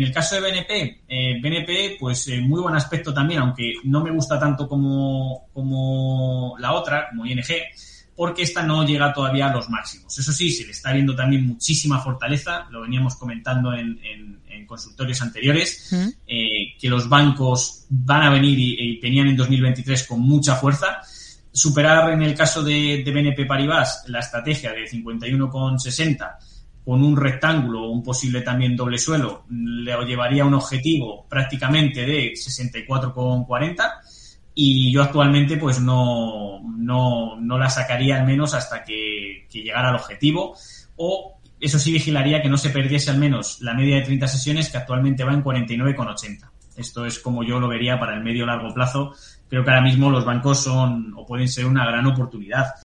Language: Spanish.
en el caso de BNP, eh, BNP, pues eh, muy buen aspecto también, aunque no me gusta tanto como, como la otra, como ING, porque esta no llega todavía a los máximos. Eso sí, se le está viendo también muchísima fortaleza, lo veníamos comentando en, en, en consultorios anteriores, eh, que los bancos van a venir y, y, venían en 2023 con mucha fuerza. Superar en el caso de, de BNP Paribas la estrategia de 51,60 con un rectángulo o un posible también doble suelo, le llevaría un objetivo prácticamente de 64,40 y yo actualmente pues no, no, no la sacaría al menos hasta que, que, llegara al objetivo o eso sí vigilaría que no se perdiese al menos la media de 30 sesiones que actualmente va en 49,80. Esto es como yo lo vería para el medio largo plazo. Creo que ahora mismo los bancos son o pueden ser una gran oportunidad.